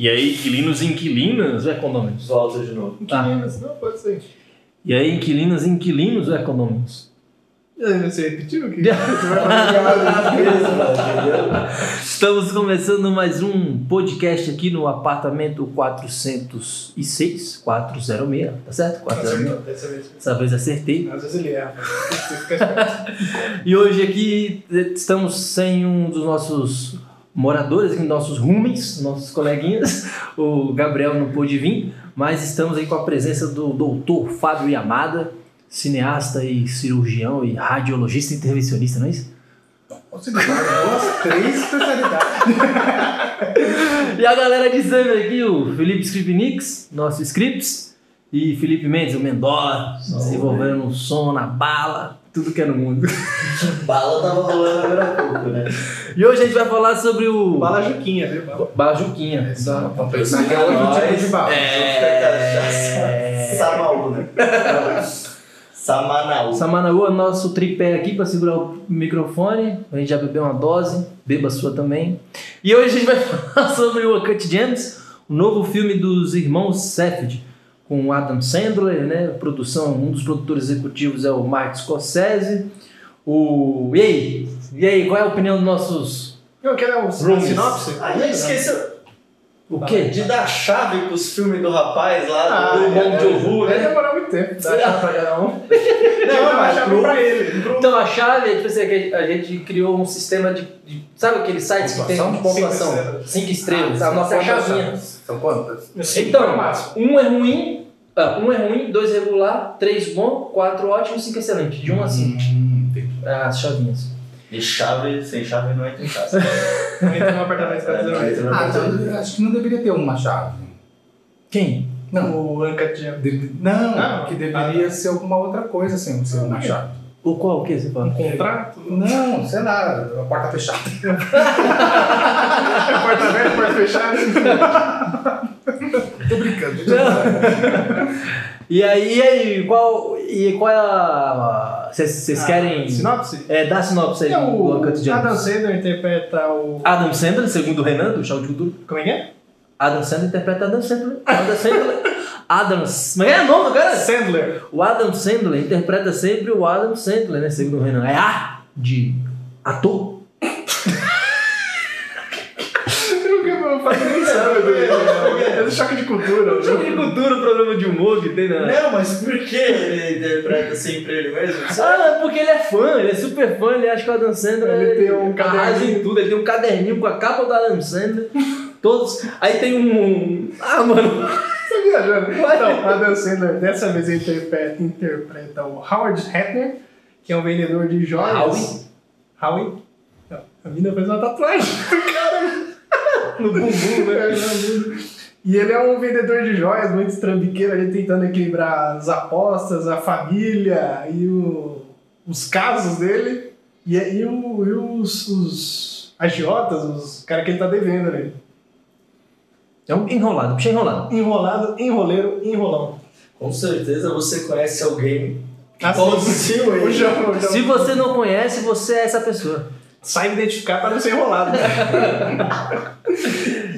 E aí, inquilinos e inquilinas ou econômicos? Volta de novo. Inquilinos, não, pode ser. E aí, inquilinas e inquilinos? Você repetiu o que? Estamos começando mais um podcast aqui no apartamento 406, 406, tá certo? 406. Acertou, dessa vez. Dessa vez acertei. Às vezes ele erra. E hoje aqui estamos sem um dos nossos moradores, aqui, nossos rumens, nossos coleguinhas. O Gabriel não pôde vir, mas estamos aí com a presença do doutor Fábio Yamada, cineasta e cirurgião e radiologista intervencionista, não é isso? Duas, três especialidades. E a galera de sempre aqui, o Felipe Skripnix, nosso Scripts, e Felipe Mendes, o Mendola, desenvolvendo um som na bala, tudo que é no mundo. Bala tava rolando agora há pouco, né? E hoje a gente vai falar sobre o. Bala Juquinha, viu? Bala. Bala Juquinha. Pra pensar que é outro tipo de bala. É. Samaú, né? Samanaú. Samanaú é nosso tripé aqui para segurar o microfone. A gente já bebeu uma dose, beba a sua também. E hoje a gente vai falar sobre o Uncut Gems, o novo filme dos irmãos Safdie, com o Adam Sandler, né? Produção, um dos produtores executivos é o Martin Scorsese. O... E aí? E aí, qual é a opinião dos nossos. Não, quer dar um sinopse? A gente esqueceu O quê? de dar chave pros filmes do rapaz lá, Ah, do é, Joon-ho, Vai né? demorar muito tempo. Dá chave pra cada um. Não, mas chave pro- pra ele. Pro- Então a chave é tipo assim, que a gente criou um sistema de. de- sabe aqueles sites que tem de pontuação? Cinco estrelas. Cinco estrelas. Ah, a nossa é a quantas chavinha. São quantas? Cinco Então, um é ruim, ah, um é ruim, dois regular, três bom, quatro ótimo, cinco excelente. De um a cinco. Hum, entendi. As chavinhas. E chave, sem chave não entra em casa. Entra no apartamento pra Não entra no Ah, apartamento. então acho que não deveria ter uma chave. Quem? Não, O Gem. deve- não, Ah, que deveria ser alguma outra coisa sem ser uma chave. O qual? O que você fala? Um contrato? Não, sei lá, a porta fechada. Porta aberta, porta fechada. Tô brincando. E aí, e aí, qual, e qual é a. Vocês querem. Sinopse? É, dá sinopse aí É do o Uncut Gems. Adam Sandler interpreta o... Adam Sandler, segundo o Renan, do Chau de Cultura. Como é que é? Adam Sandler interpreta Adam Sandler. Adam Sandler. Adam. Mas é o nome do cara? Sandler. O Adam Sandler interpreta sempre o Adam Sandler, né? Segundo o Renan. É A de ator. Não faço nem sabe dele. É do choque de cultura. Choque de cultura, o programa de humor que tem na. Não, mas por que ele interpreta sempre ele mesmo? Ah, porque ele é fã, ele é super fã, ele acha que o Adam Sandler Ele tem um arrasa caderninho. em tudo, ele tem um caderninho com a capa do Adam Sandler. Todos. Aí tem um. Ah, mano. Viajando? Então, Adam Sandler dessa vez interpreta, interpreta o Howard Hefner, que é um vendedor de joias. Howie? Howie? Não, a mina fez uma tatuagem do cara No bumbum, né? E ele é um vendedor de joias muito estrambiqueiro, ali tentando equilibrar as apostas, a família e o- os casos dele. E, e, o- e os, os agiotas, os caras que ele tá devendo ali. É um enrolado, bicho enrolado. Enrolado, enroleiro, enrolão. Com certeza você conhece alguém que Assim, conduziu ele. Se você não conhece, você é essa pessoa. Saiba identificar para não ser enrolado.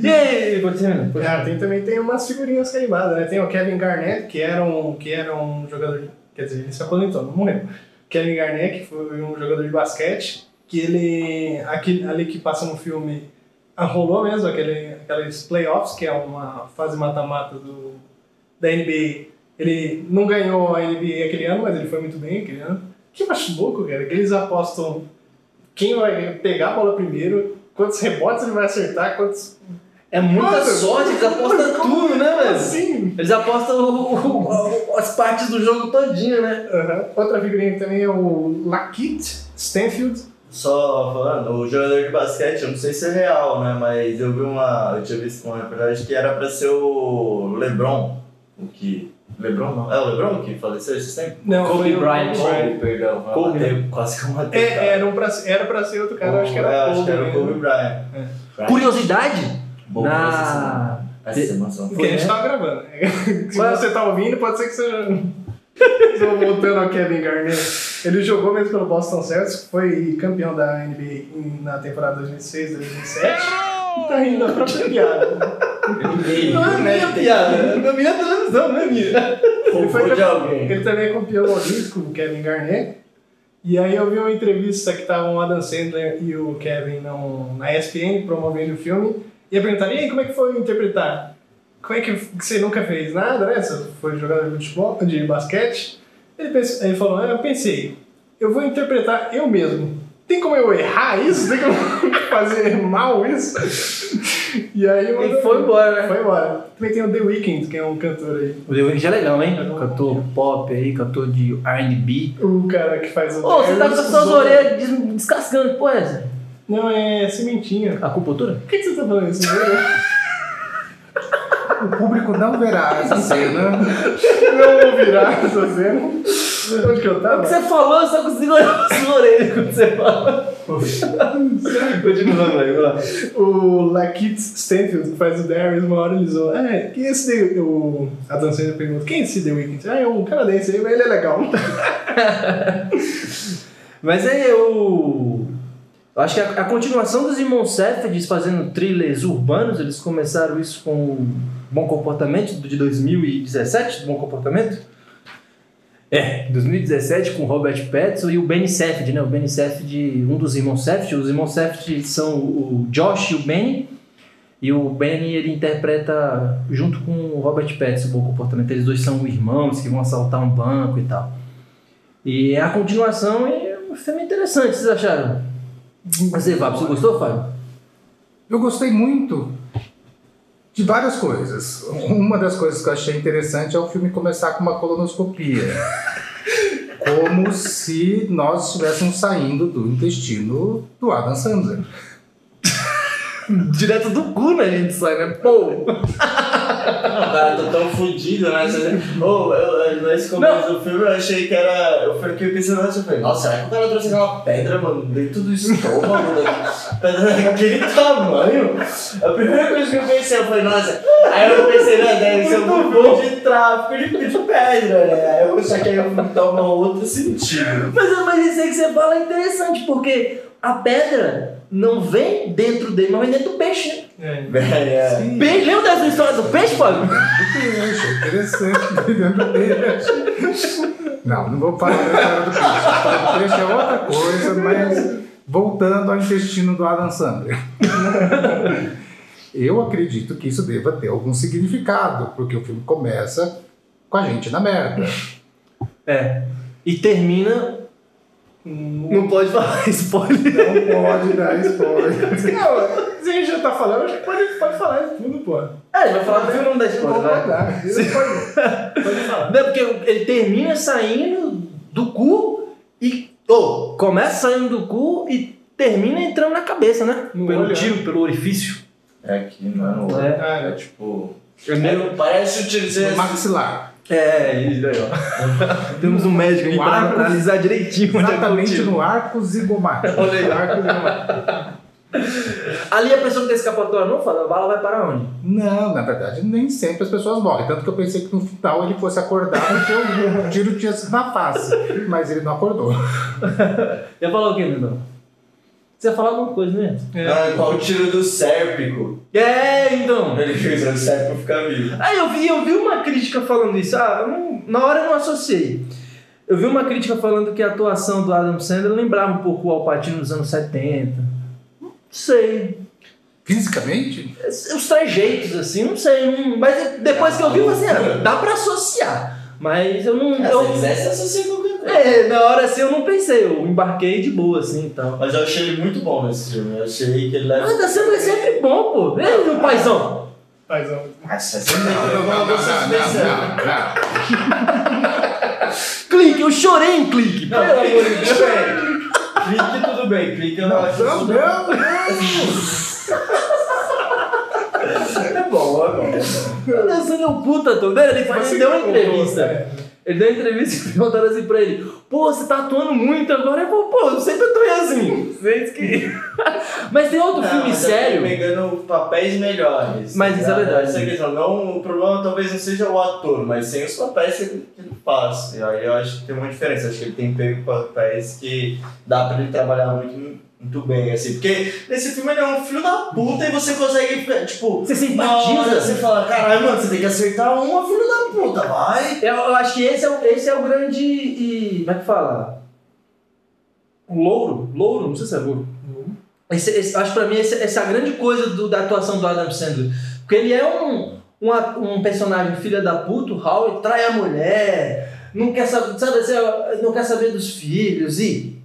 E aí, continua. Ah, tem, também tem umas figurinhas carimbadas, né? Tem o Kevin Garnett, que era um, que era um jogador. de- Quer dizer, ele se aposentou, não morreu. Kevin Garnett, que foi um jogador de basquete, que ele. Aquele, ali que passa no filme. ah, Rolou mesmo aquele, aqueles playoffs, que é uma fase mata-mata do, da NBA. Ele não ganhou a NBA aquele ano, mas ele foi muito bem aquele ano. Que eu acho louco, cara, que eles apostam quem vai pegar a bola primeiro, quantos rebotes ele vai acertar, quantos É muita Mano, sorte, eles apostam tudo, né, velho? Assim. Eles apostam o- o- o- as partes do jogo todinho, né? Aham. Outra figurinha também é o Lakeith Stanfield. Só falando, o jogador de basquete, eu não sei se é real, né? Mas eu vi uma. Eu tinha visto uma reportagem que era pra ser o LeBron. O que. LeBron não? É o LeBron que faleceu esse tempo? Não, Kobe foi o Bryant. Kobe perdão. Kobe. matei, Quase que eu matei. É, era, um pra, era pra ser outro cara, eu acho que É, era acho Kobe. que era o mesmo. Kobe Bryant. É. Curiosidade? Bom, na... essa semana. Porque a gente tava gravando. Se Qual é? você tá ouvindo, pode ser que seja. Estou voltando ao Kevin Garnett. Ele jogou mesmo pelo Boston Celtics, foi campeão da NBA na temporada 2006, 2007. Tá rindo da própria piada. Ninguém. Não é minha piada. Eu vi na televisão, não é minha. Ele foi de alguém. Ele também é campeão olímpico, o Kevin Garnett. E aí eu vi uma entrevista que estavam o Adam Sandler e o Kevin no, na ESPN promovendo o filme. E eu perguntaram, e aí, como é que foi interpretar? Como é que que você nunca fez nada, né? Você foi jogador de futebol, de basquete. Ele, pensou, ele falou, ah, eu pensei, eu vou interpretar eu mesmo. Tem como eu errar isso? Tem como fazer mal isso? E aí eu E foi embora, né? Foi embora. Também tem o The Weeknd, que é um cantor aí. O The Weeknd é legal, hein? Cantor pop aí, cantor de R&B. O cara que faz o. Ô, você tá com as suas orelhas des- descascando, que porra é essa? Não, é cimentinha. Acupuntura? Por que, que você tá falando isso? O público não verá essa cena. Não vou virar essa cena. Onde que eu O tava? que você falou, eu só consigo olhar as orelhas quando você fala. Continuando aí, vai lá. O Lakeith Stanfield, que faz o Darius, uma hora ele zoou. É, quem é esse The... O Adam Sandler pergunta, quem é esse The Weeknd? Ah, é um canadense aí, mas ele é legal. Mas aí eu. eu acho que a, a continuação dos irmãos fazendo thrillers urbanos, eles começaram isso com Bom Comportamento de 2017, Bom Comportamento? É, 2017 com Robert Pattinson e o Benny Safdie, né? O Benny Safdie, um dos irmãos Safdie. Os irmãos Safdie são o Josh e o Benny. E o Benny ele interpreta junto com o Robert Pattinson o Bom Comportamento. Eles dois são irmãos que vão assaltar um banco e tal. E é a continuação é um filme interessante, vocês acharam? Você, Fábio, você gostou, Fábio? Eu gostei muito de várias coisas. Uma das coisas que eu achei interessante é o filme começar com uma colonoscopia. Como se nós estivéssemos saindo do intestino do Adam Sandler. Direto do cu, né, a gente sai, né? Pô! Cara, tô tão fudido, né? Ô, eu, nesse começo do filme eu achei que era. Eu fiquei pensando antes, eu falei, nossa, será que o cara trouxe aquela pedra, mano, dentro do estômago daqui? Pedra daquele tamanho? A primeira coisa que eu pensei, eu falei, nossa, aí eu pensei, né, deve ser um bom de tráfico de, de pedra, né? Aí eu só que aí eu um outro sentido. Mas, mas isso aí que você fala é interessante, porque a pedra não vem dentro dele, mas vem dentro do peixe, né? É. É, é. Peixe, lembra dessa história do peixe, Fábio? Achei interessante dentro dele. Não, não vou falar da história do peixe. A história do peixe é outra coisa, mas voltando ao intestino do Adam Sandler. Eu acredito que isso deva ter algum significado, porque o filme começa com a gente na merda. É. E termina. Não pode falar spoiler. Não pode dar spoiler. Não, se a gente já tá falando, acho que pode, pode falar de tudo, pô. É, ele vai falar do filme, não dá spoiler, Pode vai. dar. Pode, pode falar. Não, porque ele termina saindo do cu e. Ô, começa saindo do cu e termina entrando na cabeça, né? No pelo olho, tiro, pelo orifício. É aqui, mano. É. É, Ah, tipo. É meio- Parece utilizar. No maxilar. É, isso aí, ó. Temos um médico aí arco- analisar direitinho é que Exatamente no arco zigomático. Olha aí. Ali a pessoa que tem escapatória não fala, a bala vai para onde? Não, na verdade, nem sempre as pessoas morrem. Tanto que eu pensei que no final ele fosse acordar porque o tiro tinha sido na face. Mas ele não acordou. Ia falar o quê, Lindão? Você ia falar alguma coisa, né? Ah, qual o tiro do sérpico? É, então. Ele fez o sérpico ficar vivo. Aí eu vi, eu vi uma crítica falando isso. Ah, não- na hora eu não associei. Eu vi uma crítica falando que a atuação do Adam Sandler lembrava um pouco o Alpatino dos anos 70. Não sei. Fisicamente? Os trejeitos, assim, não sei. não- mas depois que eu vi, eu falei assim, ah, dá pra associar. Mas eu não. É, eu- se quisesse associar qualquer coisa. É, na hora assim eu não pensei, eu embarquei de boa, assim e tal. Mas eu achei ele muito bom nesse filme. Eu achei que ele leva. Mas Sandler é sempre bom, pô. Ele meu paizão. Paizão. Nossa, você não, Não, eu não, não, especial. não. Clique, eu chorei em clique. Não, pelo amor de clique, Deus. tudo bem. Clique, tudo bem. Clique, eu não acho Não, não, não. É bom, é bom. é bom. O Adam Sandler é um puta ator. Ele, ele deu uma entrevista. Ele deu uma entrevista e perguntaram assim pra ele: Pô, você tá atuando muito agora? Ele falou: Pô, eu sempre atuei assim. Que. Mas tem outro Não, filme mas sério. Eu pegando papéis melhores. Mas isso é verdade. Essa é a questão. Não, o problema talvez não seja o ator, mas sim os papéis que ele, que ele faz. E aí eu acho que tem uma diferença. Acho que ele tem pego papéis que dá pra ele trabalhar muito muito bem, assim. Porque nesse filme ele é um filho da puta e você consegue, tipo, Você na hora simpatiza. você fala, caralho, mano, você tem que acertar uma filho da puta, vai. Eu, eu acho que esse é, o- esse é o grande. E, como é que fala? O louro? Louro? Não sei se é louro. Esse, esse- acho que pra mim esse- essa é a grande coisa do- da atuação do Adam Sandler. Porque ele é um, um, um personagem filha da puta, o Howie trai a mulher, não quer saber, sabe, assim, não quer saber dos filhos e.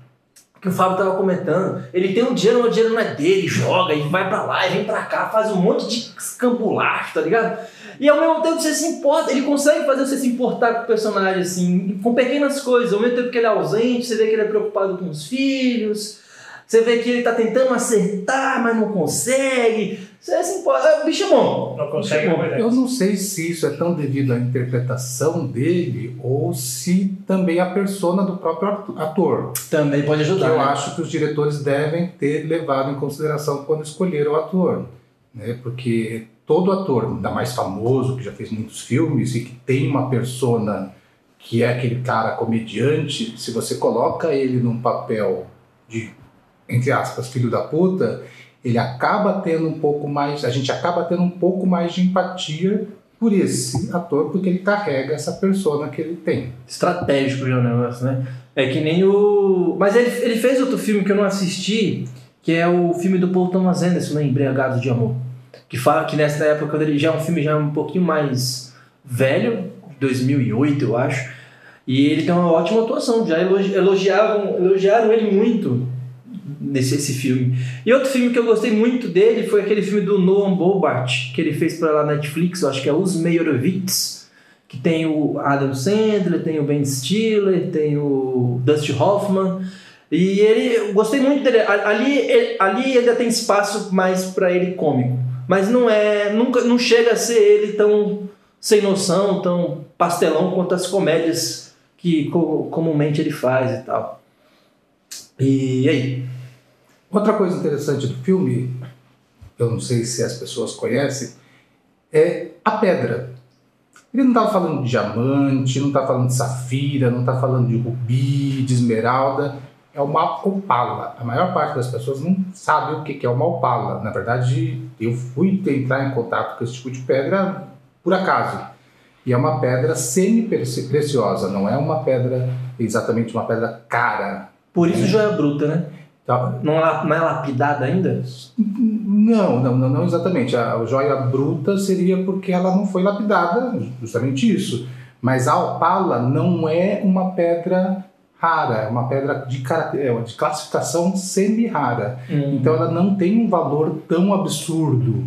Que o Fábio tava comentando, ele tem um dinheiro, mas o dinheiro não é dele, joga e vai pra lá e vem pra cá, faz um monte de escambulacho, tá ligado? E ao mesmo tempo você se importa, ele consegue fazer você se importar com o personagem, assim, com pequenas coisas. Ao mesmo tempo que ele é ausente, você vê que ele é preocupado com os filhos, você vê que ele tá tentando acertar, mas não consegue. Você se importa. O bicho é bom. Não consegue, Bom, é. Eu não sei se isso é tão devido à interpretação dele ou se também a persona do próprio ator. Também pode ajudar. eu né? acho que os diretores devem ter levado em consideração quando escolheram o ator. Né? Porque todo ator, ainda mais famoso, que já fez muitos filmes e que tem uma persona que é aquele cara comediante, se você coloca ele num papel de, entre aspas, filho da puta, ele acaba tendo um pouco mais, a gente acaba tendo um pouco mais de empatia por esse ator, porque ele carrega essa persona que ele tem. estratégico já o negócio, né? É que nem o. Mas ele, ele fez outro filme que eu não assisti, que é o filme do Paul Thomas Anderson, né? Embriagado de Amor. Que fala que nessa época, ele já é um filme já um pouquinho mais velho, 2008, eu acho. E ele tem uma ótima atuação, já elogi- elogiavam, elogiaram ele muito nesse esse filme. E outro filme que eu gostei muito dele foi aquele filme do Noam Bobart, que ele fez para lá Netflix, eu acho que é Os Meyerowitz, que tem o Adam Sandler, tem o Ben Stiller, tem o Dustin Hoffman. E ele, eu gostei muito dele. Ali, ele- ali ainda tem espaço mais para ele cômico, mas não é, nunca, não chega a ser ele tão sem noção, tão pastelão quanto as comédias que co- comumente ele faz e tal. E aí? Outra coisa interessante do filme, eu não sei se as pessoas conhecem, é a pedra. Ele não está falando de diamante, não está falando de safira, não está falando de rubi, de esmeralda. É uma opala. A maior parte das pessoas não sabe o que é uma opala. Na verdade, eu fui entrar em contato com esse tipo de pedra por acaso. E é uma pedra semi-preciosa, não é uma pedra, exatamente uma pedra cara. Por isso joia bruta, né? Tá? Não é, não é lapidada ainda? Não, não, não, não exatamente. A joia bruta seria porque ela não foi lapidada, justamente isso. Mas a opala não é uma pedra rara, é uma pedra de, é, de classificação semi-rara. Então ela não tem um valor tão absurdo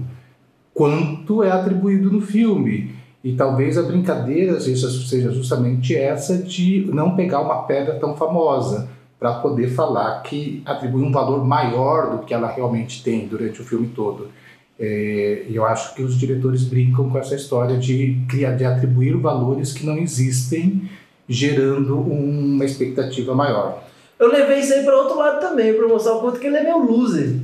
quanto é atribuído no filme. E talvez a brincadeira seja seja justamente essa de não pegar uma pedra tão famosa para poder falar que atribui um valor maior do que ela realmente tem durante o filme todo. É, eu acho que os diretores brincam com essa história de criar, de atribuir valores que não existem, gerando uma expectativa maior. Eu levei isso aí pra outro lado também, pra mostrar o quanto que ele é meio loser.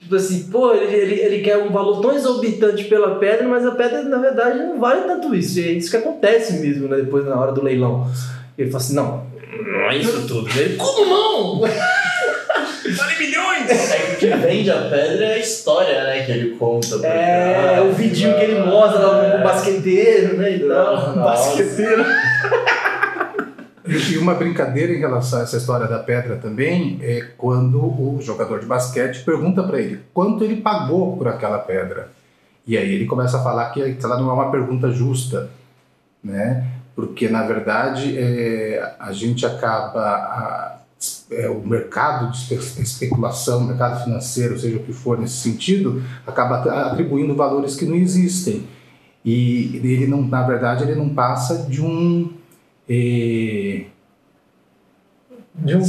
Tipo assim, pô, ele, ele, ele quer um valor tão exorbitante pela pedra, mas a pedra, na verdade, não vale tanto isso. E é isso que acontece mesmo, né? Depois, na hora do leilão. Ele fala assim, não, não é isso tudo. Ele, como não? vale milhões! É que o que vende a pedra é a história, né, que ele conta. É, trás, o vidinho que ele mostra lá é. com o basqueteiro, né? E tal. Nossa. Basqueteiro. E uma brincadeira em relação a essa história da pedra também é quando o jogador de basquete pergunta para ele quanto ele pagou por aquela pedra. E aí ele começa a falar que ela não é uma pergunta justa, né? Porque na verdade é, a gente acaba a- é, o mercado de espe- especulação, o mercado financeiro, seja o que for nesse sentido, acaba atribuindo valores que não existem. E ele não, na verdade, ele não passa de um eh, De um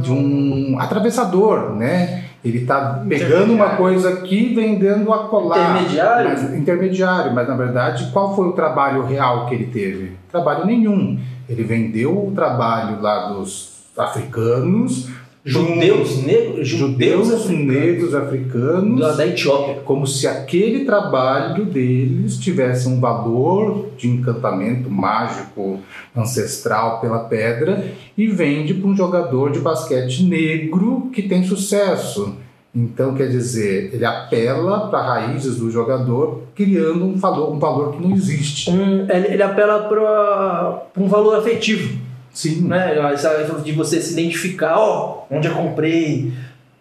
de um atravessador, né? Ele está pegando uma coisa aqui e vendendo a colar. Intermediário? Mas, intermediário, mas na verdade, qual foi o trabalho real que ele teve? Trabalho nenhum. Ele vendeu o trabalho lá dos africanos Judeus negros? judeus negros africanos da, da Etiópia. como se aquele trabalho deles tivesse um valor de encantamento mágico ancestral pela pedra e vende para um jogador de basquete negro que tem sucesso. Então, quer dizer, ele apela para raízes do jogador, criando um valor, um valor que não existe. Um, ele, ele apela para um valor afetivo, Sim. né? Essa- De você se identificar, ó, onde eu comprei,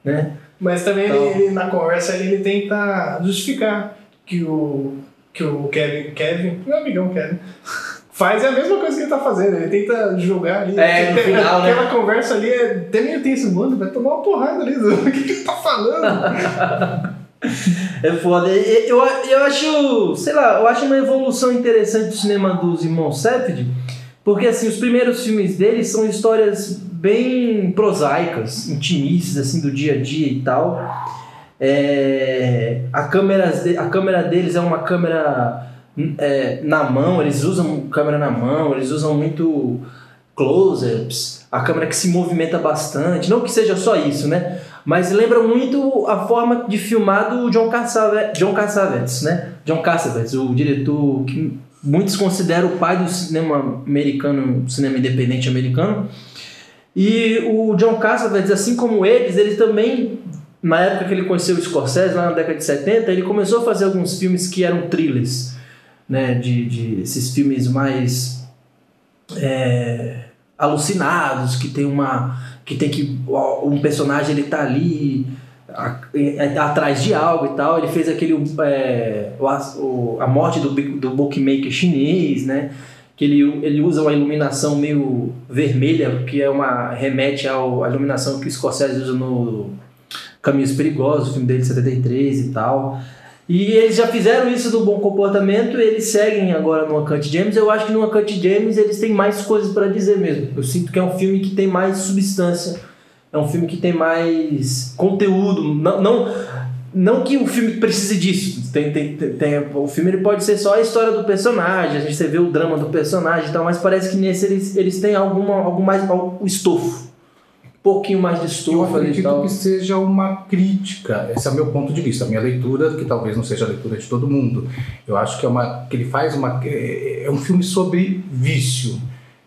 né? Mas também Então- ele, na conversa ele, ele tenta justificar que o, que o Kevin, Kevin, meu amigão Kevin, faz é a mesma coisa que ele tá fazendo. Ele tenta julgar ali. É, no Tem- final, né? Aquela conversa ali é até meio tenso, mano, vai tomar uma porrada ali. do- O que, que ele tá falando? É foda. Eu, eu acho, sei lá, eu acho uma evolução interessante do cinema dos irmãos Safdie, porque assim, os primeiros filmes deles são histórias bem prosaicas, intimistas, assim, do dia a dia e tal. É, a, câmera, a câmera deles é uma câmera é, na mão, eles usam câmera na mão, eles usam muito close-ups, a câmera que se movimenta bastante, não que seja só isso, né? Mas lembra muito a forma de filmar do John Cassavetes, John né? John Cassavetes, o diretor que muitos consideram o pai do cinema americano, cinema independente americano. E o John Cassavetes, assim como eles, ele também, na época que ele conheceu o Scorsese, lá na década de 70, ele começou a fazer alguns filmes que eram thrillers, né? De, de esses filmes mais é, alucinados, que tem uma que tem que um personagem ele tá ali atrás de algo e tal ele fez aquele é, o, a morte do, do bookmaker chinês né que ele, ele usa uma iluminação meio vermelha que é uma remete ao, à iluminação que o Scorsese usa no Caminhos Perigosos o filme dele de 73 e tal e eles já fizeram isso do bom comportamento, eles seguem agora no Uncut James. Eu acho que no Uncut James eles têm mais coisas para dizer mesmo. Eu sinto que é um filme que tem mais substância, é um filme que tem mais conteúdo. Não, não, não que o filme precise disso. Tem, tem, tem, o filme ele pode ser só a história do personagem, a gente você vê o drama do personagem e tal, mas parece que nesse eles, eles têm alguma, algum mais o estofo. Um pouquinho mais de Eu estofo ali e acredito que seja uma crítica. Esse é o meu ponto de vista, a minha leitura, que talvez não seja a leitura de todo mundo. Eu acho que é uma que ele faz uma é é um filme sobre vício.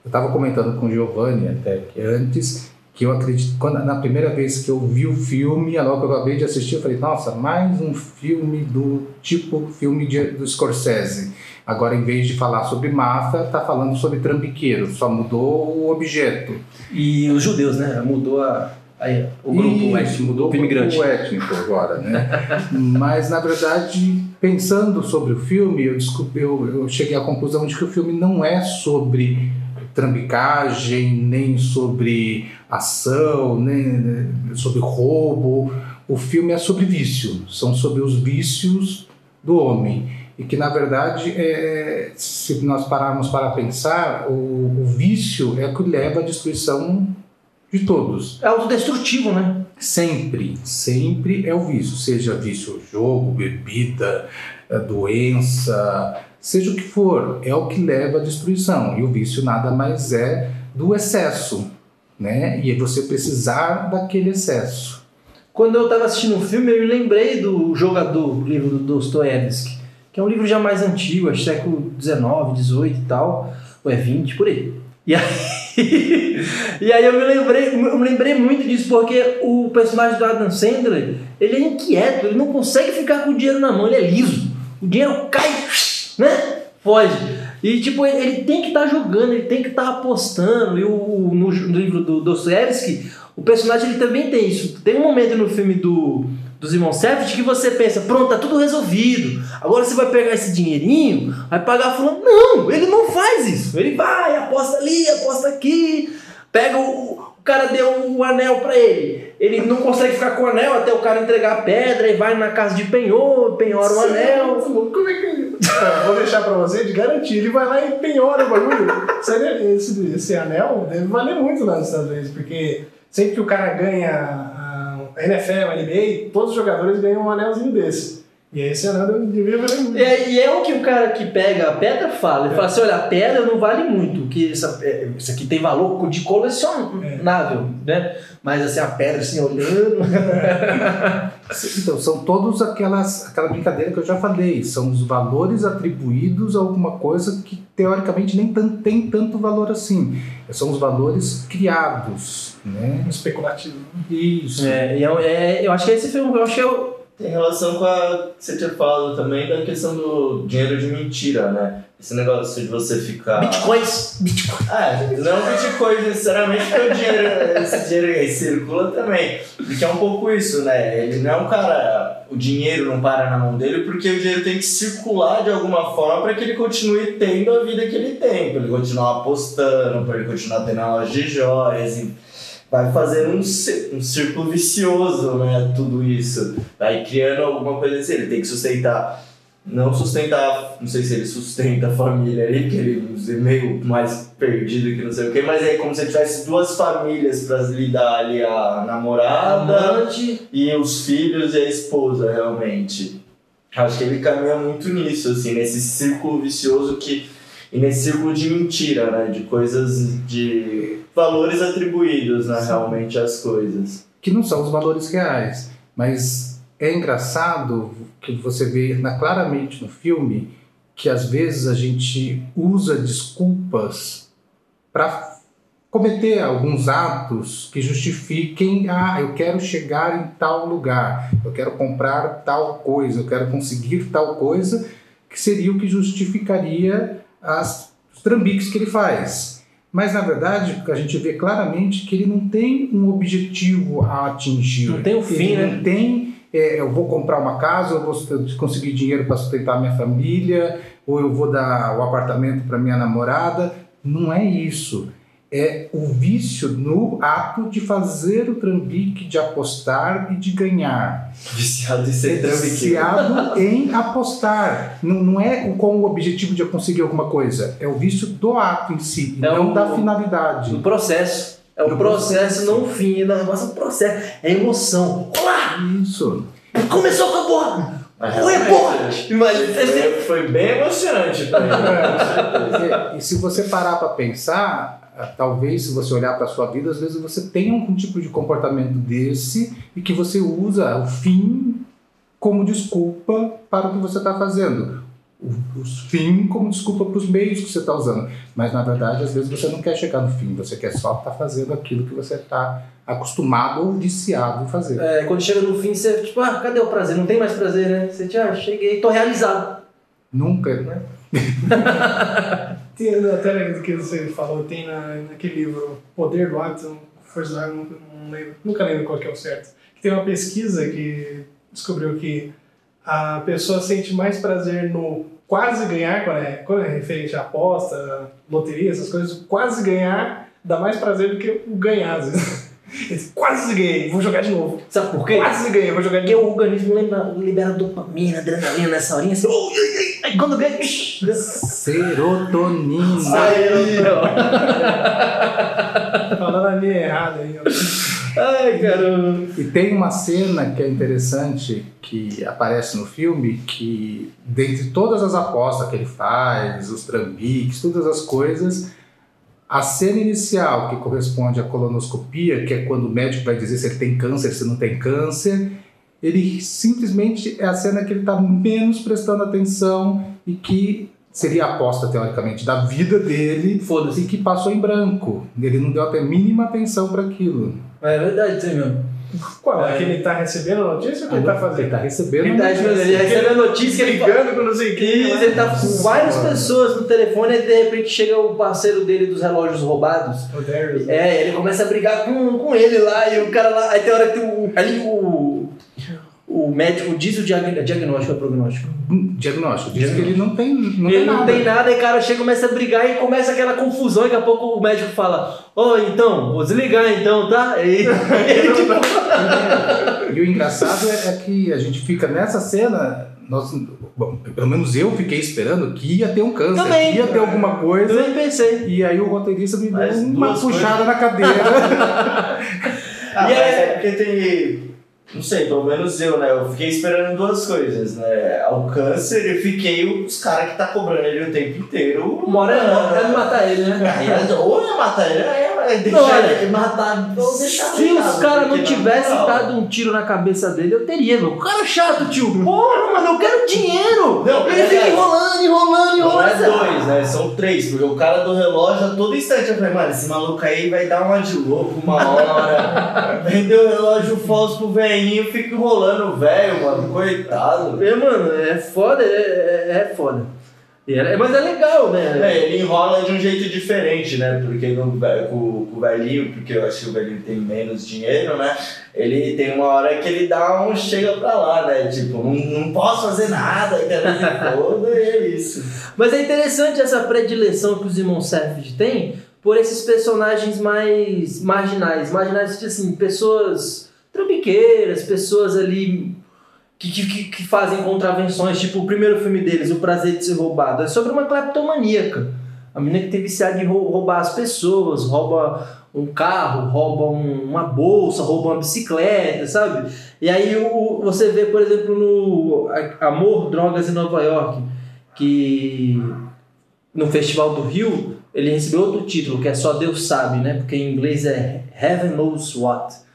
Eu estava comentando com o Giovanni até que antes que eu acredito quando na primeira vez que eu vi o filme, logo que eu acabei de assistir, eu falei: "Nossa, mais um filme do tipo filme de, do Scorsese". Agora, em vez de falar sobre máfia, tá falando sobre trambiqueiro, só mudou o objeto. E os judeus, né? Mudou a, aí, o grupo Isso, étnico, mudou o grupo imigrante. o étnico agora, né? Mas na verdade, pensando sobre o filme, eu, descobri, eu, eu cheguei à conclusão de que o filme não é sobre trambicagem, nem sobre ação, nem sobre roubo. O filme é sobre vício, são sobre os vícios do homem. E que, na verdade, é, se nós pararmos para pensar, o, o vício é o que leva à destruição de todos. É autodestrutivo, né? Sempre, sempre é o vício, seja vício jogo, bebida, eh, doença, seja o que for, é o que leva à destruição. E o vício nada mais é do excesso, né? E é você precisar daquele excesso. Quando eu estava assistindo o filme, eu me lembrei do Jogador, o livro do Dostoiévski, que é um livro já mais antigo, acho século XIX, XVIII e tal, ou é 20, por aí. E aí, e aí eu me lembrei, eu me lembrei muito disso, porque o personagem do Adam Sandler, ele é inquieto, ele não consegue ficar com o dinheiro na mão, ele é liso. O dinheiro cai, né? Foge. E tipo, ele, tem que estar jogando, ele tem que estar apostando. E o, no, no livro do Dostoevsky, o personagem ele também tem isso. Tem um momento no filme do, dos irmãos Safdie que você pensa, pronto, tá tudo resolvido. Agora você vai pegar esse dinheirinho, vai pagar fulano. Não, ele não faz isso. Ele vai, aposta ali, aposta aqui, pega o cara deu o anel pra ele. Ele não consegue ficar com o anel até o cara entregar a pedra e vai na casa de penhor, penhora o anel. Como é que. Tá, vou deixar pra você de garantia. Ele vai lá e penhora o bagulho. Sério, esse, esse anel deve valer muito lá nos Estados Unidos, porque sempre que o cara ganha a NFL, a NBA, todos os jogadores ganham um anelzinho desse. E aí esse Arnaldo devia valer muito. E é, e é o que o cara que pega a pedra fala. Ele fala assim: olha, a pedra não vale muito, que essa, é, isso aqui tem valor de colecionável, né? Mas assim, a pedra assim, olhando. Então, são todos aquelas, aquela brincadeira que eu já falei. São os valores atribuídos a alguma coisa que, teoricamente, nem tan- tem tanto valor assim. São os valores criados, né? Especulativo. Isso. É, e é, é- eu acho que esse filme, eu acho que eu. Tem relação com a que você tinha falado também da questão do dinheiro de mentira, né? Esse negócio de você ficar. Bitcoins! Bitcoin. É, não Bitcoin necessariamente, porque o dinheiro, esse dinheiro aí circula também. Porque é um pouco isso, né? Ele não é um cara. O dinheiro não para na mão dele porque o dinheiro tem que circular de alguma forma para que ele continue tendo a vida que ele tem, para ele continuar apostando, para ele continuar tendo a loja de joias. E vai fazendo um, um círculo vicioso, né? Tudo isso. Vai criando alguma coisa assim. Ele tem que sustentar não sustentar, não sei se ele sustenta a família ali, porque ele é meio mais perdido que não sei o que, mas é como se ele tivesse duas famílias pra lidar ali, a namorada Amante. e os filhos e a esposa, realmente. Acho que ele caminha muito nisso, assim, nesse círculo vicioso que. E nesse círculo de mentira, né? De coisas. de valores atribuídos, né? Realmente às coisas. que não são os valores reais. Mas é engraçado que você vê na- claramente no filme que às vezes a gente usa desculpas para cometer alguns atos que justifiquem, ah, eu quero chegar em tal lugar, eu quero comprar tal coisa, eu quero conseguir tal coisa, que seria o que justificaria as, os trambiques que ele faz. Mas na verdade, a gente vê claramente que ele não tem um objetivo a atingir. Não tem um fim, ele né? Não tem, é, eu vou comprar uma casa, eu vou conseguir dinheiro para sustentar minha família, ou eu vou dar o apartamento para minha namorada. Não é isso. É o vício no ato de fazer o trambique, de apostar e de ganhar. Viciado em ser trambiqueiro. Viciado em apostar. Não, não é com o objetivo de eu conseguir alguma coisa. É o vício do ato em si, É não o- da finalidade. No processo. É o processo, processo. não o fim. O negócio é o processo. É emoção. Olá! Isso. Começou com a porra! Mas Oi, realmente, porra! Imagina. Foi, foi bem emocionante pra com certeza. E, se você parar para pensar, talvez se você olhar para sua vida, às vezes você tem algum tipo de comportamento desse e que você usa o fim como desculpa para o que você está fazendo. O, os fim como desculpa para os meios que você está usando. Mas na verdade, às vezes você não quer chegar no fim, você quer só estar fazendo aquilo que você está acostumado ou viciado em fazer. É, quando chega no fim, você, tipo, ah, cadê o prazer? Não tem mais prazer, né? Você, tipo, ah, cheguei, tô realizado. Nunca, né? Tem até que você falou, tem na, naquele livro Poder do Hábito, Força do Hábito, não, lembro, nunca lembro qual que é o certo. Que tem uma pesquisa que descobriu que a pessoa sente mais prazer no quase ganhar, quando é, quando é referente à aposta, loteria, essas coisas, quase ganhar dá mais prazer do que o ganhar, às vezes. Quase ganhei, vou jogar de novo. Sabe por quê? Quase ganhei, vou jogar de Porque novo. o organismo lembra, libera dopamina, adrenalina nessa horinha, assim, oh, ai, ai, ai, quando ganha. Serotonina. Aí, ó. Falando a linha errada aí, ó. Ai, caramba. E tem uma cena que é interessante que aparece no filme que dentre todas as apostas que ele faz, os trambiques, todas as coisas, a cena inicial que corresponde à colonoscopia, que é quando o médico vai dizer se ele tem câncer, se não tem câncer, ele simplesmente é a cena que ele está menos prestando atenção e que seria a aposta teoricamente da vida dele Foda-se. e que passou em branco. Ele não deu até mínima atenção para aquilo. É verdade, isso aí mesmo. Qual? É É. que ele tá recebendo a notícia ou que ele tá Ele fazendo? está recebendo. Ele, tá, notícia. ele recebe a notícia ele. Ligando com não sei quem. Isso, lá. ele tá com várias pessoas no telefone e de repente chega o parceiro dele dos relógios roubados. O Darius. É, ele começa a brigar com, com ele lá e o cara lá. Aí tem hora que o, ali o, o médico diz o diag- diagnóstico, é prognóstico. Diagnóstico. Diz que ele não tem, não ele tem não nada. tem nada, e o cara chega, começa a brigar e começa aquela confusão. E daqui a pouco o médico fala: Ô, então, vou desligar então, tá? E, ele, tipo, E o engraçado é, é que a gente fica nessa cena, nós, bom, pelo menos eu fiquei esperando que ia ter um câncer, Também. que ia ter alguma eu coisa. nem pensei. E aí o roteirista me deu Mas uma puxada na cadeira. Ah, E mas é- é porque tem. Não sei, pelo menos eu, né? Eu fiquei esperando duas coisas, né? O câncer e fiquei os caras que tá cobrando ele o tempo inteiro. Uma hora é, é matar ele, né? Aí, ou ia matar ele, é, é deixar Não, olha, ele matar, deixar Se os caras não tivessem dado um tiro na cabeça dele, eu teria, meu. O cara é chato, tio. Porra, mano, eu quero dinheiro. Não, ele fica aliás, enrolando, enrolando, Não enrolando. é dois, né? São três, porque o cara do relógio, a todo instante, eu falei, mano, esse maluco aí vai dar uma de louco uma hora. Vendeu o relógio falso pro velhinho, fica enrolando o velho, mano, coitado. É, mano, é foda, é, é, é foda. É- mas é legal, né? É, ele enrola de um jeito diferente, né? Porque no, com, com o velhinho, porque eu acho que o velhinho tem menos dinheiro, né? Ele tem uma hora que ele dá um chega pra lá, né? Tipo, não, não posso fazer nada, foda, e é isso. Mas é interessante essa predileção que os irmãos Safdie têm por esses personagens mais marginais. Marginais, tipo assim, pessoas trambiqueiras, pessoas ali que, que, que- fazem contravenções. Tipo, o primeiro filme deles, O Prazer de Ser Roubado, é sobre uma cleptomaníaca. A menina que tem viciada em rou- roubar as pessoas, rouba um carro, rouba um- uma bolsa, rouba uma bicicleta, sabe? E aí o, você vê, por exemplo, no Amor, Drogas em Nova York, que no Festival do Rio ele recebeu outro título, que é Só Deus Sabe, né? Porque em inglês é Heaven Knows What.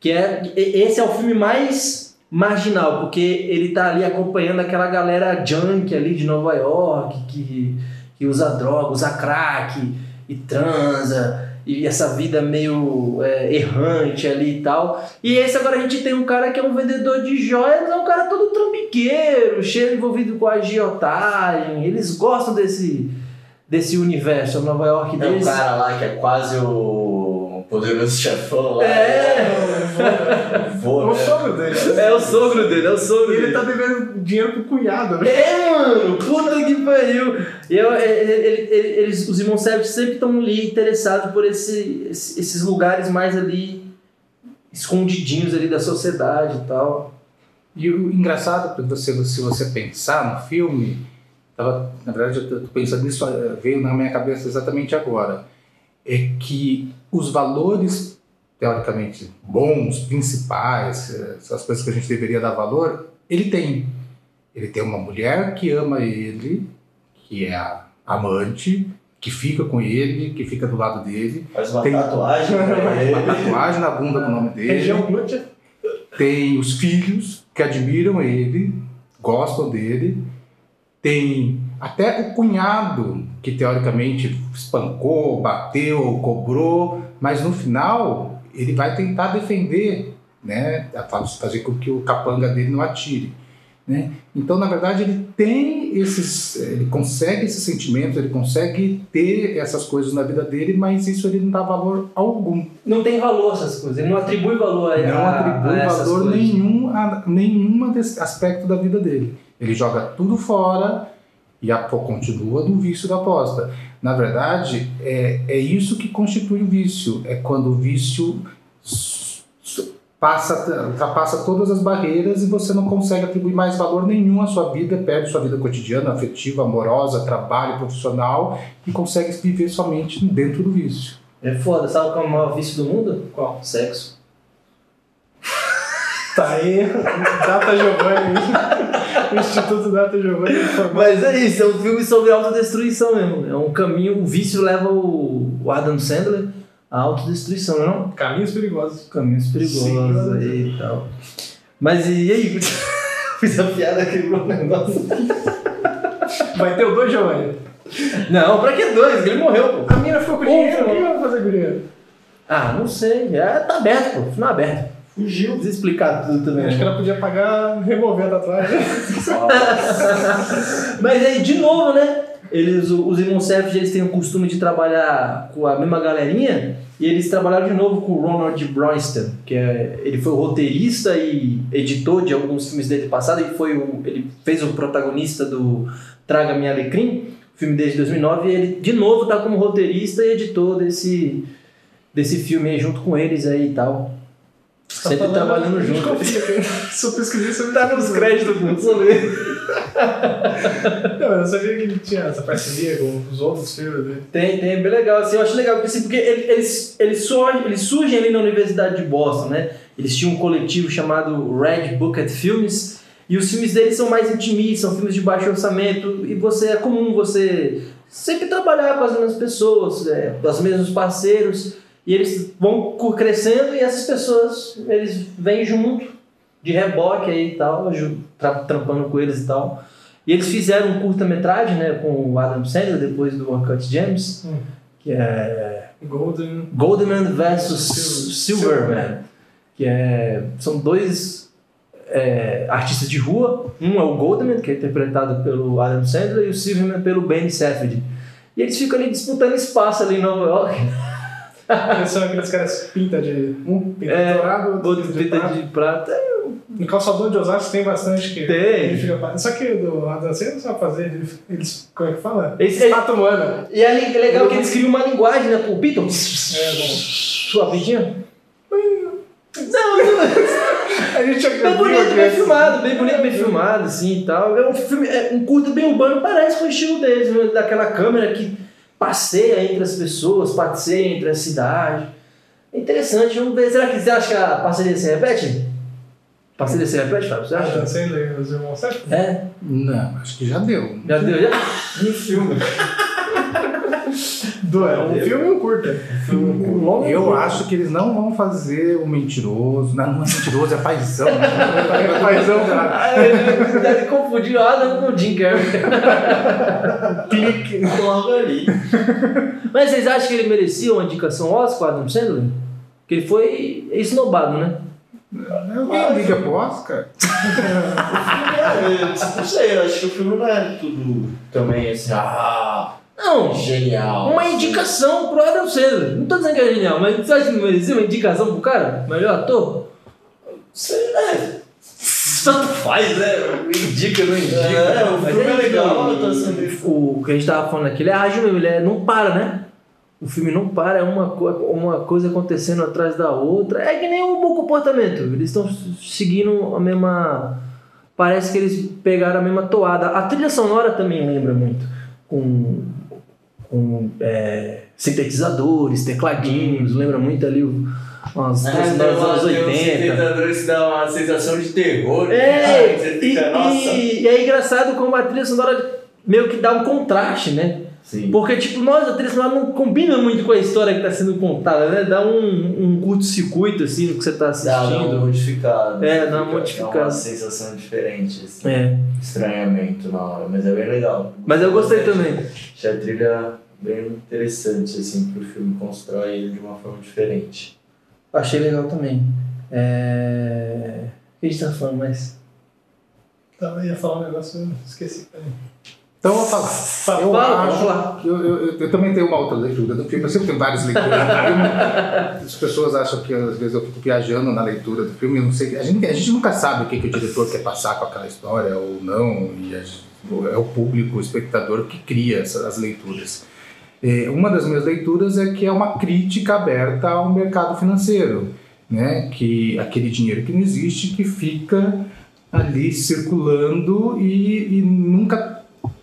Que é, esse é o filme mais marginal, porque ele tá ali acompanhando aquela galera junk ali de Nova York, que, que usa droga, usa crack e transa, e essa vida meio é, errante ali e tal. E esse agora a gente tem um cara que é um vendedor de joias, é um cara todo trambiqueiro, cheio envolvido com agiotagem. Eles gostam desse, desse universo, a Nova York É o deles. cara lá que é quase o poderoso chefão lá. É. Vô, É o né? sogro dele. É o sogro dele, é o sogro E ele tá devendo dinheiro pro cunhado, né? É, mano, puta que pariu. E eu, é, ele- ele- ele- eles, os irmãos Savage sempre estão ali interessados por esse, esse- esses lugares mais ali escondidinhos ali da sociedade e tal. E o engraçado, você, se você pensar no filme, tava, na verdade eu tô pensando nisso, eh, veio na minha cabeça exatamente agora, é que os valores teoricamente bons, principais, eh, essas coisas que a gente deveria dar valor, ele tem. Ele tem uma mulher que ama ele, que é a amante, que fica com ele, que fica do lado dele, Faz uma Tem- tatuagem pra uma tatuagem na bunda com o nome dele Região glútea. tem os filhos que admiram ele, gostam dele, tem até o cunhado que teoricamente espancou, bateu, cobrou, mas no final ele vai tentar defender, né, fazer com que o capanga dele não atire. Né? Então, na verdade, ele tem esses, ele consegue esses sentimentos, ele consegue ter essas coisas na vida dele, mas isso ele não dá valor algum. Não tem valor essas coisas, ele não atribui valor a, não atribui a valor nenhum a nenhum aspecto da vida dele. Ele joga tudo fora e a, pô, continua no vício da aposta. Na verdade, é, é isso que constitui o vício. É quando o vício passa, ultrapassa todas as barreiras e você não consegue atribuir mais valor nenhum à sua vida, perde sua vida cotidiana, afetiva, amorosa, trabalho, profissional e consegue viver somente dentro do vício. É foda, sabe qual é o maior vício do mundo? Qual? Sexo. Tá aí, Data Giovanni. O Instituto Data Giovanni informou. Mas é isso, é um filme sobre autodestruição mesmo. É um caminho, o vício leva o, o Adam Sandler à autodestruição, não é não? Caminhos perigosos. Caminhos perigosos Sim. aí e tal. Mas e, aí? Fiz a piada, quebrou o negócio. Vai ter o dois Giovanni. Não, pra que dois? Ele morreu, pô. A mina ficou com dinheiro. O que vai fazer com o dinheiro? Ah, não sei. É, tá aberto, pô. Final aberto. Fugiu. Precisa explicar tudo também. Acho que não. ela podia pagar, remover a tatuagem. Mas aí, de novo, né? Eles, os irmãos Savage, eles têm o costume de trabalhar com a mesma galerinha e eles trabalharam de novo com o Ronald Bronston, que é, ele foi o roteirista e editor de alguns filmes dele passado e foi o, ele fez o protagonista do Traga Minha Alecrim, filme desde 2009, e ele de novo tá como roteirista e editor desse, desse filme aí, junto com eles aí e tal. Sempre trabalhando junto. Só pesquisei sobre Tá nos créditos, ver. Não, eu não sabia que ele tinha essa parceria com os outros filmes dele. Tem, tem, é bem legal. Assim, eu acho legal, porque, assim, porque ele- eles, eles, surgem, eles surgem ali na Universidade de Boston, né? Eles tinham um coletivo chamado Red Bucket Filmes e os filmes deles são mais intimistas, são filmes de baixo orçamento e você é comum você sempre trabalhar com as mesmas pessoas, é, os mesmos parceiros e eles vão crescendo e essas pessoas eles vêm junto de reboque aí e tal, trampando com eles e tal. E eles fizeram um curta-metragem, né, com o Adam Sandler depois do Uncut Gems, Hum. que é Golden. Goldman versus Silverman, que é, são dois é, artistas de rua. Um é o Goldman, que é interpretado pelo Adam Sandler, e o Silverman pelo Ben Safdie. E eles ficam ali disputando espaço ali em Nova York. São aqueles caras que pinta de. Um pinta É, de dourado, Outro outro de de prata. No calçador de Osasco tem bastante que. Tem. Fica Só que o do Sandler não sabe fazer. ele- Eles. Como é que fala? Esse- Estátua humana. E é le- legal que eles criam uma linguagem, né? O Python. É, bom. Sua vidinha. Não, não. A gente já Bem bonito, bem esse- filmado, bem bonito, bem filmado, assim e tal. É um filme, é um curto bem urbano, parece com o estilo deles, né? daquela câmera que passeia entre as pessoas, passeia entre a cidade. É interessante, vamos ver. Será que você acha que a parceria se repete? Parceria se repete, Fábio? Você acha? Sandler e os irmãos? É, Não, acho que já deu. já deu, já? Um filme. Do, é um filme e um curta. Um longo Eu acho que eles não vão fazer o mentiroso. Não, não é mentiroso, é paizão. É paizão, cara. Ah, ele deve confundir o Adam com o Jim Carrey. Clique. Logo ali. Mas vocês acham que ele merecia uma indicação Oscar, Adam Sandler? Que ele foi esnobado, né? Alguém liga pro Oscar? É, tipo, não sei, eu acho que o filme não é tudo também assim, ah, Não, genial. uma indicação pro Adam Sandler. Não tô dizendo que é genial, mas você acha que não merecia uma indicação pro cara? Melhor ator? Sei, né? Tanto faz, né? Indica, não indica. É, o filme é legal, isso, tá sendo- O que a gente tava falando aqui, ele é ágil mesmo, ele é, não para, né? O filme não para, é uma, co- uma coisa acontecendo atrás da outra. É que nem um bom comportamento. Eles estão seguindo a mesma. Parece que eles pegaram a mesma toada. A trilha sonora também lembra muito. Com, com é, sintetizadores, tecladinhos, lembra muito ali o, umas É, dos tem dos anos tem uns 80. sintetizadores que dá uma sensação de terror. É, né? E, fica, e- e é engraçado como a trilha sonora meio que dá um contraste, né? Sim. Porque, tipo, nós, a trilha sonora não combina muito com a história que está sendo contada, né? Dá um, um curto-circuito, assim, no que você está Dá uma assistindo. modificada. É, Você dá uma fica- modificada. Dá uma sensação diferente, assim. É, Estranhamento na hora, mas é bem legal. mas eu gostei também. Achei a trilha bem interessante, assim, que o filme constrói ele de uma forma diferente. Achei legal também. É... O que a gente tá falando mais? Eu ia falar um negócio, eu esqueci. Peraí. Então eu vou falar. Eu Fala, acho. vamos lá. Eu, eu, eu, também tenho uma outra leitura do filme. Eu sempre tenho várias leituras do filme. As pessoas acham que às vezes eu fico viajando na leitura do filme. Não sei. A gente, a gente nunca sabe o que, que o diretor quer passar com aquela história ou não. E a é o público, o espectador que cria essa- as leituras. É, uma das minhas leituras é que é uma crítica aberta ao mercado financeiro, né? Que aquele dinheiro que não existe que fica ali circulando e, e nunca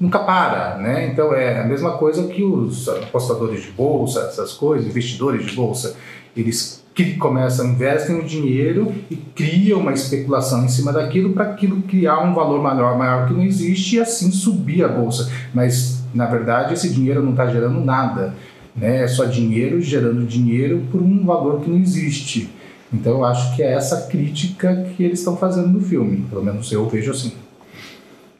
nunca para, né? Então é a mesma coisa que os apostadores de bolsa, essas coisas, investidores de bolsa, eles que começam, investem o dinheiro e criam uma especulação em cima daquilo para aquilo criar um valor maior, maior que não existe e assim subir a bolsa. Mas na verdade esse dinheiro não está gerando nada, né? É só dinheiro gerando dinheiro por um valor que não existe. Então eu acho que é essa crítica que eles estão fazendo no filme, pelo menos eu vejo assim.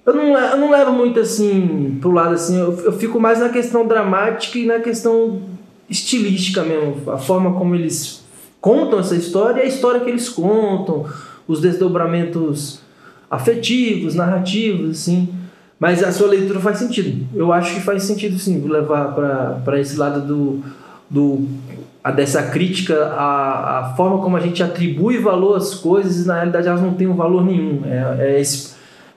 Eu não, eu não levo muito assim pro lado assim, eu, eu fico mais na questão dramática e na questão estilística mesmo, a forma como eles contam essa história e a história que eles contam, os desdobramentos afetivos, narrativos, assim. Mas a sua leitura faz sentido. Eu acho que faz sentido sim levar para esse lado do, do a dessa crítica à, à forma como a gente atribui valor às coisas e na realidade elas não têm um valor nenhum. É, é esse a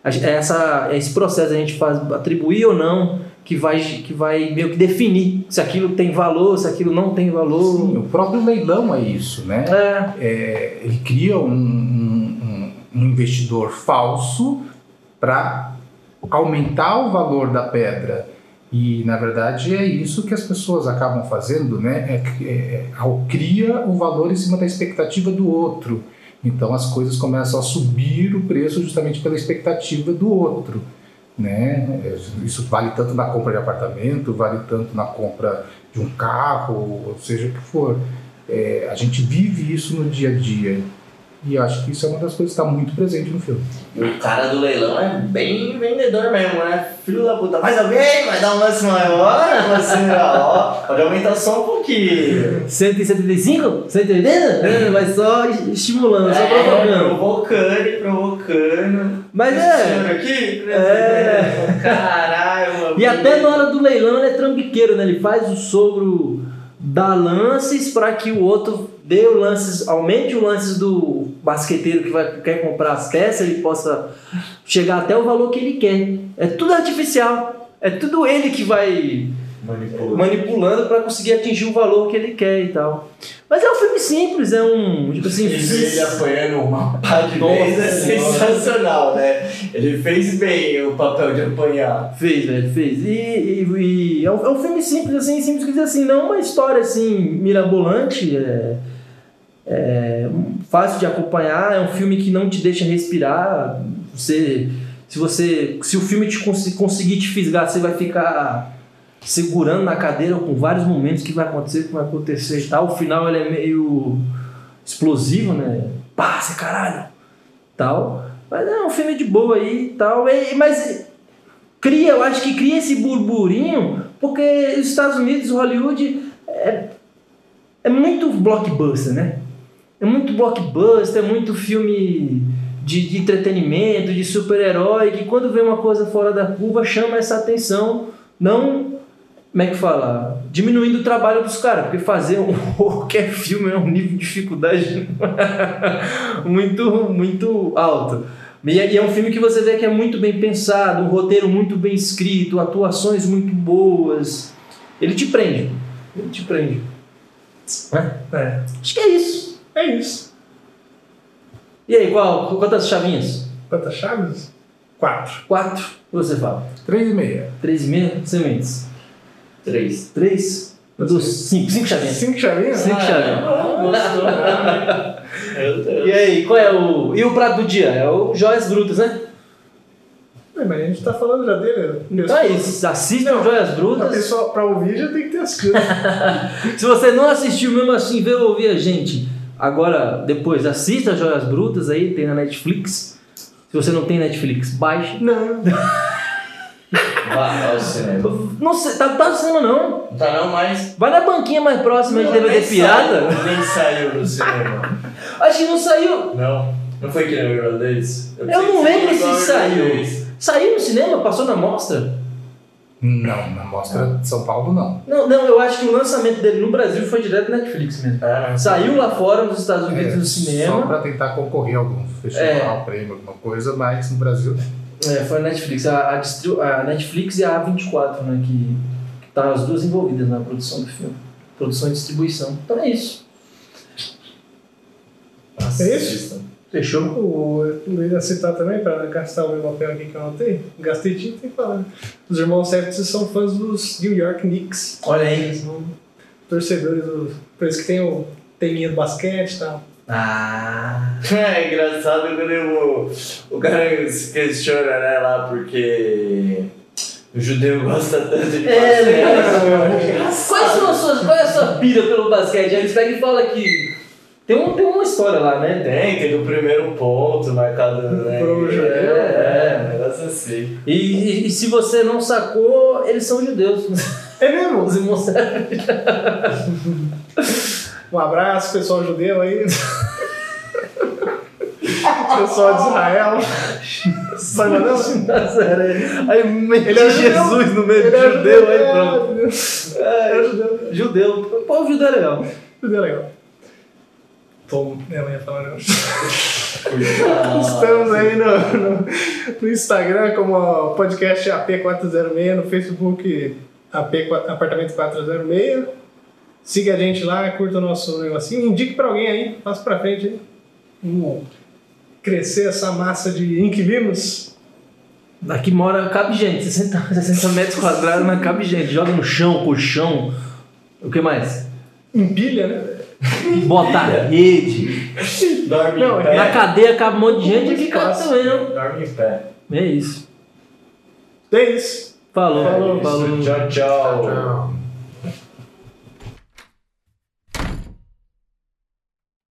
essa, é esse processo a gente faz atribuir ou não que vai, que vai meio que definir se aquilo tem valor, se aquilo não tem valor. Sim, o próprio leilão é isso, né? É, É, ele cria um, um- um investidor falso para aumentar o valor da pedra. E, na verdade, é isso que as pessoas acabam fazendo, né? É, é, ao- cria o valor em cima da expectativa do outro. Então as coisas começam a subir o preço justamente pela expectativa do outro. Né? Isso vale tanto na compra de apartamento, vale tanto na compra de um carro, ou seja o que for. É, a gente vive isso no dia a dia. E acho que isso é uma das coisas que está muito presente no filme. E o cara do leilão é bem vendedor mesmo, né? Filho da puta, mais alguém? Vai dar um lance maior? Lance maior? Pode aumentar só um pouquinho. 175? 180? Vai só estimulando, só É, provocando. provocando e provocando. Mas Esse é. aqui? É. Caralho, mano. E até na hora do leilão ele é trambiqueiro, né? Ele faz o sogro dar lances para que o outro dê o lances, aumente o lances do basqueteiro que vai, quer comprar as peças, ele possa chegar até o valor que ele quer. É tudo artificial. É tudo ele que vai Manipula. manipulando para conseguir atingir o valor que ele quer e tal. Mas é um filme simples, é um. Tipo assim. E ele apanhando uma pá de vez é sensacional, né? Ele fez bem o papel de apanhar. Fez, velho, fez. E, e- e é, um, é um filme simples, assim, simples que dizer assim, não uma história assim, mirabolante, é, é fácil de acompanhar, é um filme que não te deixa respirar. Você, se você. Se o filme te cons- conseguir te fisgar, você vai ficar segurando na cadeira com vários momentos que vai acontecer, que vai acontecer e tal. O final ele é meio explosivo, né? Você caralho! Tal. Mas é um filme de boa aí tal. E, mas cria, eu acho que cria esse burburinho, porque os Estados Unidos, Hollywood, é, é muito blockbuster, né? É muito blockbuster, é muito filme de, de entretenimento, de super-herói, que quando vê uma coisa fora da curva chama essa atenção, não, como é que fala? Diminuindo o trabalho dos caras, porque fazer um, qualquer filme é um nível de dificuldade muito, muito alto. E é, e é um filme que você vê que é muito bem pensado, um roteiro muito bem escrito, atuações muito boas. Ele te prende. Ele te prende. É. Acho que é isso. É isso. E aí, qual, quantas chavinhas? Quantas chaves? Quatro. Quatro? Você fala. Três e meia. Três e meia? Sementes. Três. Três? Eu dou cinco. Cinco chavinhas. Cinco chavinhas? Cinco chavinhas. Meu Deus. E aí, qual é o. E o prato do dia? É o Joias Brutas, né? É, mas a gente tá falando já dele. Então é isso. Assistam Joias A Brutas. pessoa, pra ouvir, já tem que ter assistido. Se você não assistiu mesmo assim, veio ouvir a gente. Agora, depois, assista Joias Brutas aí, tem na Netflix. Se você não tem Netflix, baixe. Não. Vá ao cinema. Não sei, tá, tá no cinema não. Não tá não mais. Vai na banquinha mais próxima de DVD nem pirata. saiu, Nem saiu no cinema. Acho que não saiu. Não. Não foi que nem o irlandês? Eu pensei não que lembro se saiu. Saiu no cinema? Passou na mostra? Não, na mostra de São Paulo não. Não, não, eu acho que o lançamento dele no Brasil foi direto na Netflix mesmo. Ah, não. Saiu lá fora, nos Estados Unidos, É, no Só cinema. para tentar concorrer a algum festival, prêmio, alguma coisa, mas no Brasil É, foi na Netflix. A, a, a Netflix e a A24, né? Que, que tá as duas envolvidas na produção do filme. Produção e distribuição. Então é isso. É isso? Fechou? O Luiz ia citar também, para gastar o meu papel aqui que eu anotei. Gastei tinta e falar. Os irmãos Sefton são fãs dos New York Knicks. Olha aí. São torcedores do. Por isso que tem o teminha do basquete e tal. Ah. É engraçado quando eu- o cara se questiona, né, lá, porque o judeu gosta tanto de É, basquete. Quais são as suas, qual é a sua pira pelo basquete? Eles pegam e falam que. Tem, um, tem uma história lá, né? Tem, tem o primeiro ponto marcado, né? Pro judeu. É, é, um negócio assim. E, e- e se você não sacou, eles são judeus. É mesmo? Os irmãos Um abraço, pessoal judeu aí. pessoal de Israel. Aí Ele é Jesus no meio do é judeu, aí pronto. É, é judeu. Judeu. Pô, judeu é legal. Judeu é legal. Tom, ela ia falar não. Estamos aí no, no, no Instagram como podcast AP406, no Facebook AP, Apartamento 406. Siga a gente lá, curta o nosso negocinho, indique pra alguém aí, passa pra frente aí. Vamos crescer essa massa de inquilinos. Aqui mora, cabe gente, 60, 60 metros quadrados, mas cabe gente. Joga no chão, colchão. O que mais? Empilha, né? Bota a rede. Dorme Não, em pé. Na cadeia cabe um monte de gente, aqui Espaço. também, não? Dorme em pé. É isso. É isso. Falou, Falou. falou. Isso, tchau, tchau. Tchau.